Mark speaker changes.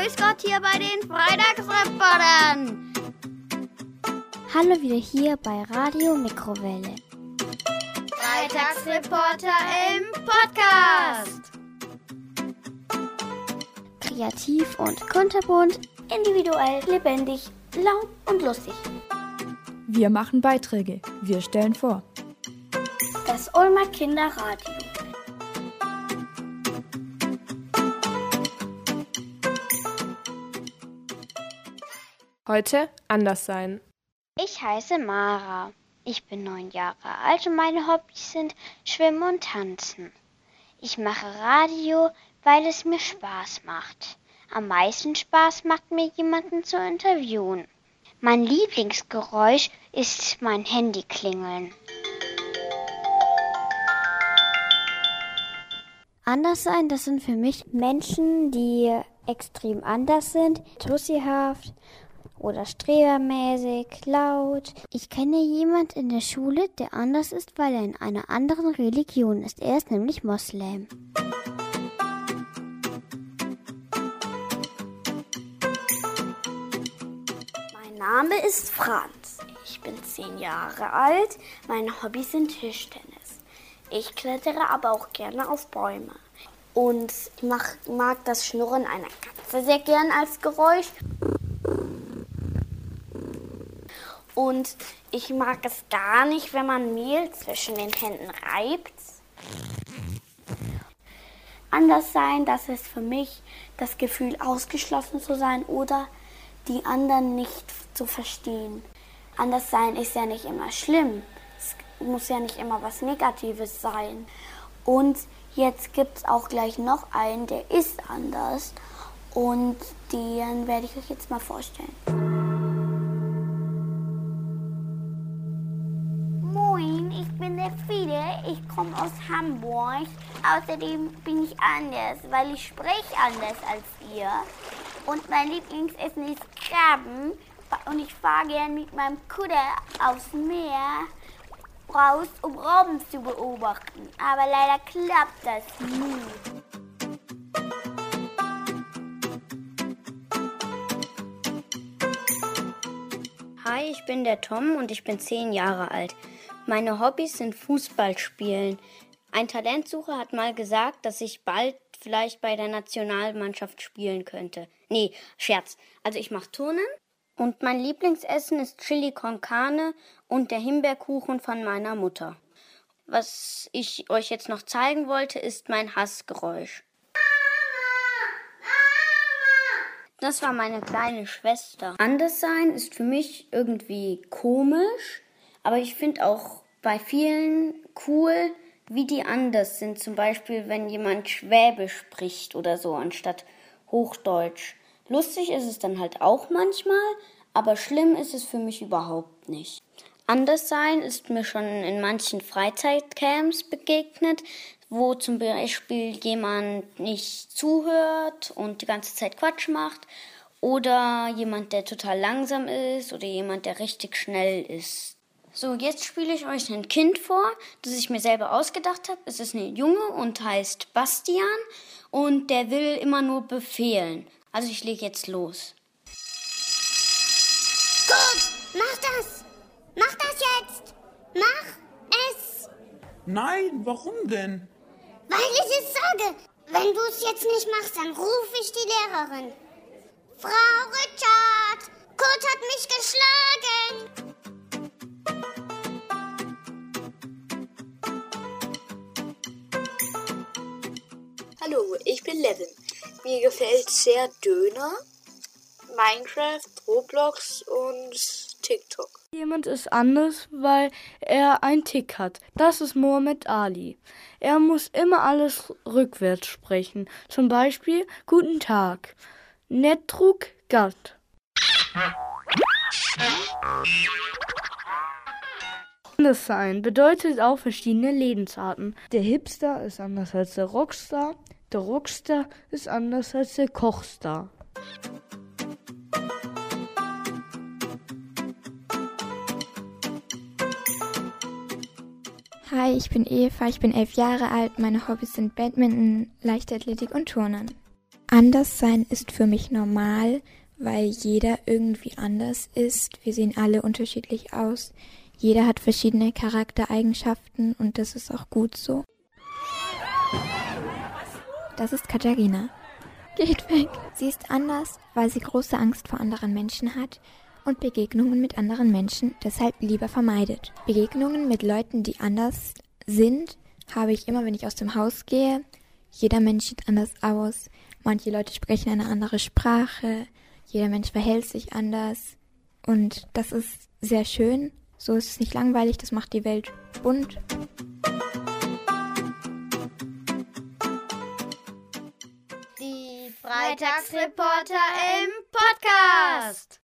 Speaker 1: grüß Gott hier bei den Freitagsreportern.
Speaker 2: Hallo wieder hier bei Radio Mikrowelle.
Speaker 1: Freitagsreporter im Podcast.
Speaker 2: Kreativ und kunterbunt, individuell, lebendig, laut und lustig.
Speaker 3: Wir machen Beiträge, wir stellen vor.
Speaker 2: Das Ulmer Kinderradio.
Speaker 3: Heute anders sein.
Speaker 2: Ich heiße Mara. Ich bin neun Jahre alt und meine Hobbys sind Schwimmen und Tanzen. Ich mache Radio, weil es mir Spaß macht. Am meisten Spaß macht mir jemanden zu interviewen. Mein Lieblingsgeräusch ist mein Handy klingeln. Anders sein, das sind für mich Menschen, die extrem anders sind, tussihaft oder strebermäßig, laut. Ich kenne jemand in der Schule, der anders ist, weil er in einer anderen Religion ist. Er ist nämlich Moslem.
Speaker 4: Mein Name ist Franz. Ich bin zehn Jahre alt. Meine Hobbys sind Tischtennis. Ich klettere aber auch gerne auf Bäume. Und ich mag, mag das Schnurren einer Katze sehr gern als Geräusch. Und ich mag es gar nicht, wenn man Mehl zwischen den Händen reibt. Anders sein, das ist für mich das Gefühl, ausgeschlossen zu sein oder die anderen nicht zu verstehen. Anders sein ist ja nicht immer schlimm. Es muss ja nicht immer was Negatives sein. Und jetzt gibt es auch gleich noch einen, der ist anders. Und den werde ich euch jetzt mal vorstellen. Bin der Fide. Ich komme aus Hamburg. Außerdem bin ich anders, weil ich spreche anders als ihr. Und mein Lieblingsessen ist Krabben. Und ich fahre gern mit meinem Kutter aufs Meer raus, um Robben zu beobachten. Aber leider klappt das nie.
Speaker 5: Hi, ich bin der Tom und ich bin zehn Jahre alt. Meine Hobbys sind Fußball spielen. Ein Talentsucher hat mal gesagt, dass ich bald vielleicht bei der Nationalmannschaft spielen könnte. Nee, Scherz. Also ich mache Turnen und mein Lieblingsessen ist Chili con Carne und der Himbeerkuchen von meiner Mutter. Was ich euch jetzt noch zeigen wollte, ist mein Hassgeräusch. Das war meine kleine Schwester. Anderssein ist für mich irgendwie komisch, aber ich finde auch bei vielen cool, wie die anders sind. Zum Beispiel, wenn jemand Schwäbisch spricht oder so, anstatt Hochdeutsch. Lustig ist es dann halt auch manchmal, aber schlimm ist es für mich überhaupt nicht. Anderssein ist mir schon in manchen Freizeitcamps begegnet, wo zum Beispiel jemand nicht zuhört und die ganze Zeit Quatsch macht oder jemand, der total langsam ist oder jemand, der richtig schnell ist. So, jetzt spiele ich euch ein Kind vor, das ich mir selber ausgedacht habe. Es ist ein Junge und heißt Bastian und der will immer nur befehlen. Also ich lege jetzt los.
Speaker 4: Gut, mach das! Mach das jetzt! Mach es!
Speaker 6: Nein, warum denn?
Speaker 4: Weil ich es sage. Wenn du es jetzt nicht machst, dann rufe ich die Lehrerin. Frau Richard, Kurt hat mich geschlagen.
Speaker 7: Hallo, ich bin Levin. Mir gefällt sehr Döner, Minecraft, Roblox und TikTok.
Speaker 8: Jemand ist anders, weil er einen Tick hat. Das ist Mohammed Ali. Er muss immer alles rückwärts sprechen. Zum Beispiel Guten Tag. Netrug Gatt. Anders sein bedeutet auch verschiedene Lebensarten. Der Hipster ist anders als der Rockstar. Der Rockstar ist anders als der Kochstar.
Speaker 9: Hi, ich bin Eva, ich bin elf Jahre alt. Meine Hobbys sind Badminton, Leichtathletik und Turnen. Anderssein ist für mich normal, weil jeder irgendwie anders ist. Wir sehen alle unterschiedlich aus. Jeder hat verschiedene Charaktereigenschaften und das ist auch gut so. Das ist Katharina. Geht weg. Sie ist anders, weil sie große Angst vor anderen Menschen hat und Begegnungen mit anderen Menschen deshalb lieber vermeidet. Begegnungen mit Leuten, die anders sind, habe ich immer, wenn ich aus dem Haus gehe. Jeder Mensch sieht anders aus. Manche Leute sprechen eine andere Sprache. Jeder Mensch verhält sich anders. Und das ist sehr schön. So ist es nicht langweilig. Das macht die Welt bunt.
Speaker 1: Die Freitagsreporter im Podcast.